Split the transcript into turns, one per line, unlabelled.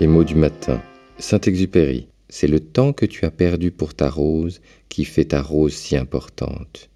Les mots du matin. Saint-Exupéry. C'est le temps que tu as perdu pour ta rose qui fait ta rose si importante.